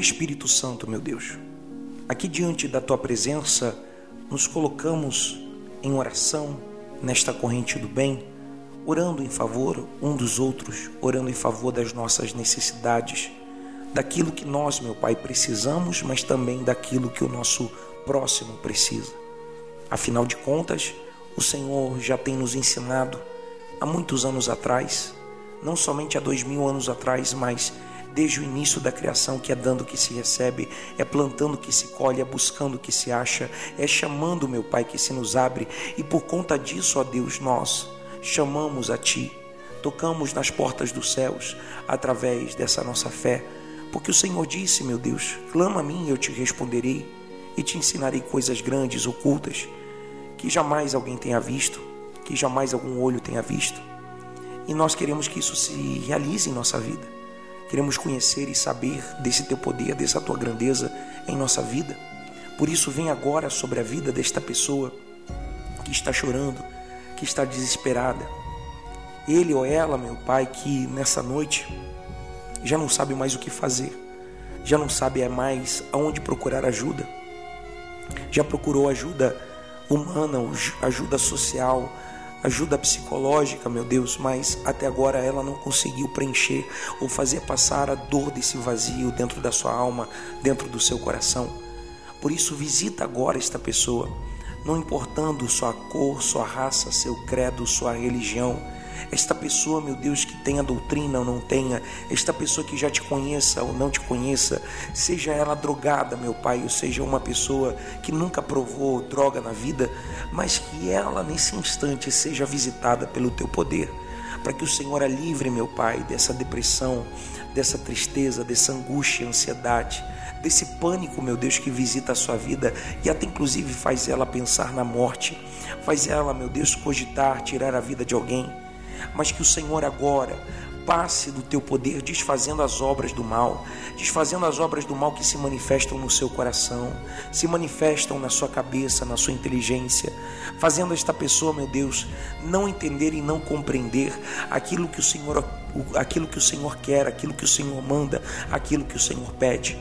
Espírito Santo, meu Deus, aqui diante da tua presença, nos colocamos em oração nesta corrente do bem, orando em favor um dos outros, orando em favor das nossas necessidades, daquilo que nós, meu Pai, precisamos, mas também daquilo que o nosso próximo precisa. Afinal de contas, o Senhor já tem nos ensinado há muitos anos atrás, não somente há dois mil anos atrás, mas desde o início da criação, que é dando que se recebe, é plantando que se colhe, é buscando que se acha, é chamando, meu Pai, que se nos abre, e por conta disso, ó Deus, nós chamamos a Ti, tocamos nas portas dos céus através dessa nossa fé, porque o Senhor disse, meu Deus, clama a mim e eu te responderei, e te ensinarei coisas grandes, ocultas, que jamais alguém tenha visto, que jamais algum olho tenha visto. E nós queremos que isso se realize em nossa vida. Queremos conhecer e saber desse teu poder, dessa tua grandeza em nossa vida. Por isso, vem agora sobre a vida desta pessoa que está chorando, que está desesperada. Ele ou ela, meu Pai, que nessa noite já não sabe mais o que fazer, já não sabe mais aonde procurar ajuda. Já procurou ajuda humana, ajuda social, ajuda psicológica, meu Deus, mas até agora ela não conseguiu preencher ou fazer passar a dor desse vazio dentro da sua alma, dentro do seu coração. Por isso, visita agora esta pessoa, não importando sua cor, sua raça, seu credo, sua religião esta pessoa, meu Deus, que tenha doutrina ou não tenha, esta pessoa que já te conheça ou não te conheça, seja ela drogada, meu Pai, ou seja uma pessoa que nunca provou droga na vida, mas que ela nesse instante seja visitada pelo teu poder, para que o Senhor a livre, meu Pai, dessa depressão, dessa tristeza, dessa angústia, ansiedade desse pânico, meu Deus, que visita a sua vida e até inclusive faz ela pensar na morte, faz ela, meu Deus, cogitar tirar a vida de alguém mas que o Senhor agora passe do teu poder desfazendo as obras do mal, desfazendo as obras do mal que se manifestam no seu coração, se manifestam na sua cabeça, na sua inteligência, fazendo esta pessoa, meu Deus, não entender e não compreender aquilo que o Senhor aquilo que o Senhor quer, aquilo que o Senhor manda, aquilo que o Senhor pede.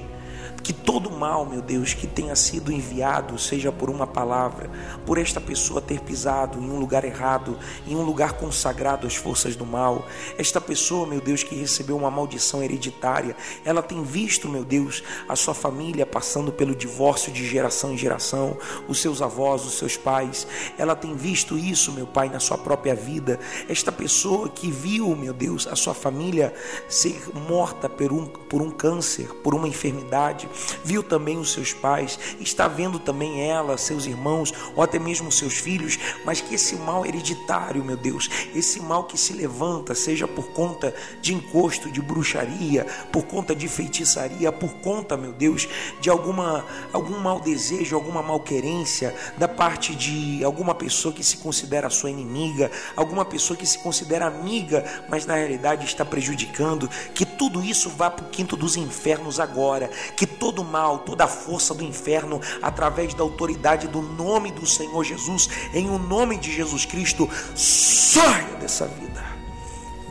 Que todo mal, meu Deus, que tenha sido enviado, seja por uma palavra, por esta pessoa ter pisado em um lugar errado, em um lugar consagrado às forças do mal, esta pessoa, meu Deus, que recebeu uma maldição hereditária, ela tem visto, meu Deus, a sua família passando pelo divórcio de geração em geração, os seus avós, os seus pais, ela tem visto isso, meu Pai, na sua própria vida. Esta pessoa que viu, meu Deus, a sua família ser morta por um, por um câncer, por uma enfermidade, viu também os seus pais, está vendo também ela, seus irmãos, ou até mesmo seus filhos, mas que esse mal hereditário, meu Deus, esse mal que se levanta, seja por conta de encosto, de bruxaria, por conta de feitiçaria, por conta, meu Deus, de alguma algum mau desejo, alguma malquerência da parte de alguma pessoa que se considera sua inimiga, alguma pessoa que se considera amiga, mas na realidade está prejudicando, que tudo isso vá para o quinto dos infernos agora, que todo mal, toda força do inferno, através da autoridade do nome do Senhor Jesus, em o nome de Jesus Cristo, saia dessa vida.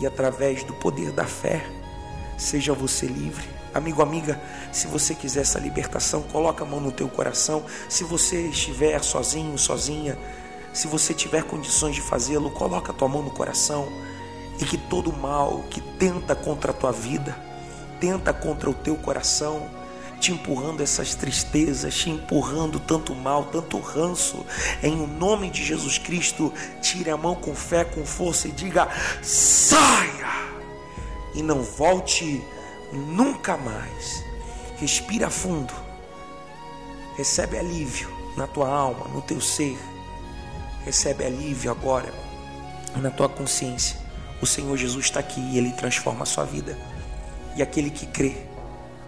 E através do poder da fé, seja você livre. Amigo, amiga, se você quiser essa libertação, coloca a mão no teu coração. Se você estiver sozinho, sozinha, se você tiver condições de fazê-lo, coloca a tua mão no coração e que todo mal que tenta contra a tua vida, tenta contra o teu coração, te empurrando essas tristezas, te empurrando tanto mal, tanto ranço. Em o nome de Jesus Cristo, tire a mão com fé, com força e diga: saia! E não volte nunca mais. Respira fundo. Recebe alívio na tua alma, no teu ser. Recebe alívio agora na tua consciência. O Senhor Jesus está aqui e Ele transforma a sua vida. E aquele que crê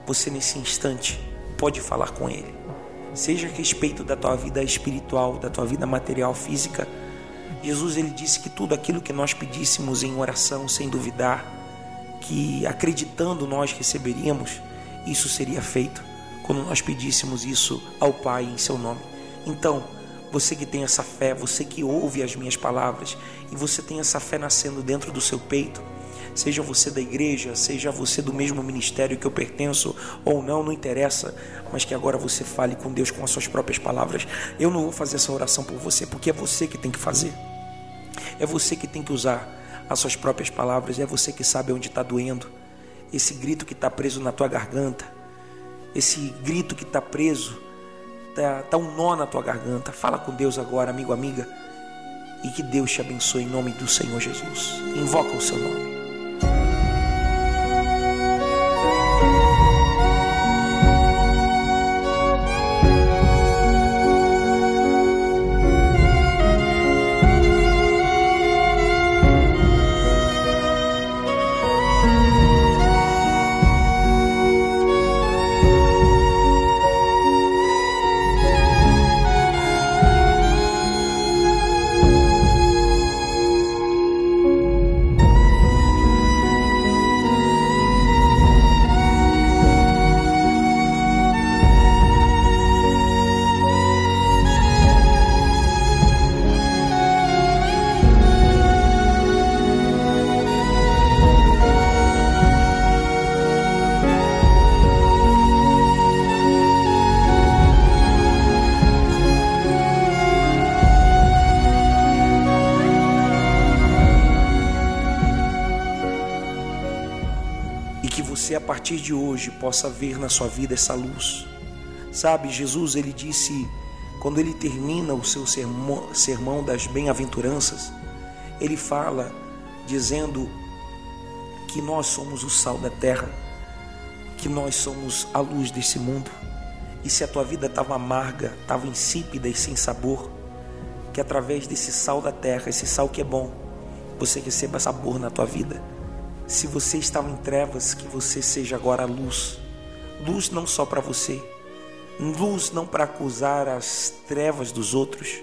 você nesse instante pode falar com Ele. Seja a respeito da tua vida espiritual, da tua vida material, física. Jesus ele disse que tudo aquilo que nós pedíssemos em oração, sem duvidar, que acreditando nós receberíamos, isso seria feito quando nós pedíssemos isso ao Pai em seu nome. Então, você que tem essa fé, você que ouve as minhas palavras e você tem essa fé nascendo dentro do seu peito, seja você da igreja, seja você do mesmo ministério que eu pertenço ou não, não interessa, mas que agora você fale com Deus com as suas próprias palavras. Eu não vou fazer essa oração por você, porque é você que tem que fazer. É você que tem que usar as suas próprias palavras, é você que sabe onde está doendo. Esse grito que está preso na tua garganta, esse grito que está preso, está tá um nó na tua garganta. Fala com Deus agora, amigo, amiga, e que Deus te abençoe em nome do Senhor Jesus. Invoca o seu nome. Você a partir de hoje possa ver na sua vida essa luz. Sabe, Jesus ele disse quando ele termina o seu sermão, sermão das bem-aventuranças, ele fala dizendo que nós somos o sal da terra, que nós somos a luz desse mundo. E se a tua vida estava amarga, estava insípida e sem sabor, que através desse sal da terra, esse sal que é bom, você receba sabor na tua vida se você estava em trevas, que você seja agora luz. Luz não só para você, luz não para acusar as trevas dos outros,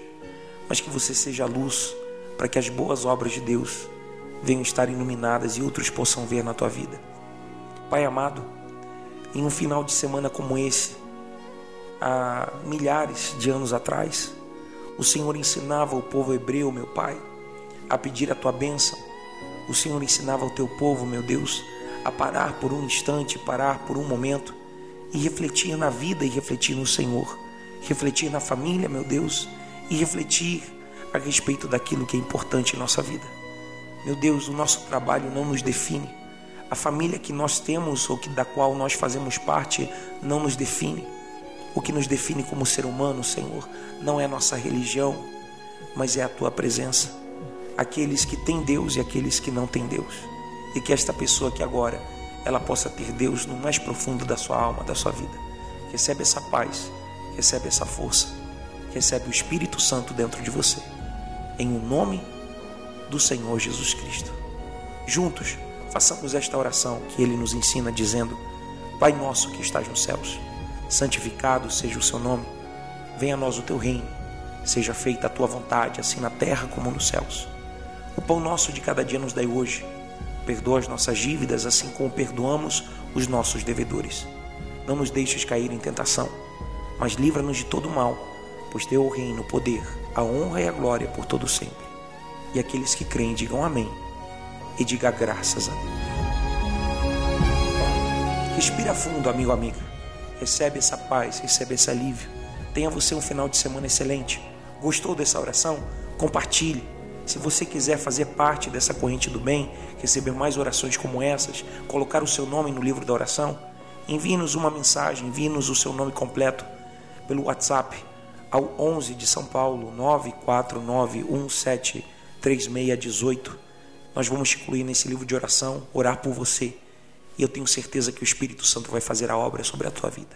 mas que você seja luz para que as boas obras de Deus venham estar iluminadas e outros possam ver na tua vida. Pai amado, em um final de semana como esse, há milhares de anos atrás, o Senhor ensinava o povo hebreu, meu Pai, a pedir a tua bênção o Senhor ensinava ao teu povo, meu Deus, a parar por um instante, parar por um momento e refletir na vida e refletir no Senhor, refletir na família, meu Deus, e refletir a respeito daquilo que é importante em nossa vida. Meu Deus, o nosso trabalho não nos define. A família que nós temos ou que da qual nós fazemos parte não nos define. O que nos define como ser humano, Senhor, não é a nossa religião, mas é a tua presença aqueles que têm Deus e aqueles que não têm Deus. E que esta pessoa que agora ela possa ter Deus no mais profundo da sua alma, da sua vida. Recebe essa paz, recebe essa força, recebe o Espírito Santo dentro de você. Em o nome do Senhor Jesus Cristo. Juntos, façamos esta oração que ele nos ensina dizendo: Pai nosso que estás nos céus, santificado seja o seu nome. Venha a nós o teu reino. Seja feita a tua vontade, assim na terra como nos céus. O pão nosso de cada dia nos dai hoje. Perdoa as nossas dívidas, assim como perdoamos os nossos devedores. Não nos deixes cair em tentação, mas livra-nos de todo mal, pois teu é o reino, o poder, a honra e a glória por todo sempre. E aqueles que creem digam amém e diga graças a Deus. Respira fundo, amigo, amiga. Recebe essa paz, recebe esse alívio. Tenha você um final de semana excelente. Gostou dessa oração? Compartilhe se você quiser fazer parte dessa corrente do bem, receber mais orações como essas, colocar o seu nome no livro da oração, envie-nos uma mensagem, envie-nos o seu nome completo pelo WhatsApp ao 11 de São Paulo 949173618. Nós vamos incluir nesse livro de oração, orar por você. E eu tenho certeza que o Espírito Santo vai fazer a obra sobre a tua vida.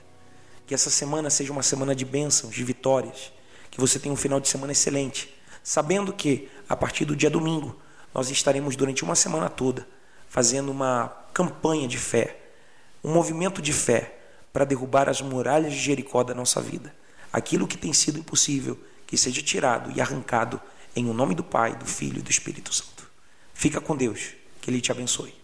Que essa semana seja uma semana de bênçãos, de vitórias. Que você tenha um final de semana excelente sabendo que a partir do dia domingo nós estaremos durante uma semana toda fazendo uma campanha de fé, um movimento de fé para derrubar as muralhas de Jericó da nossa vida. Aquilo que tem sido impossível, que seja tirado e arrancado em o nome do Pai, do Filho e do Espírito Santo. Fica com Deus, que Ele te abençoe.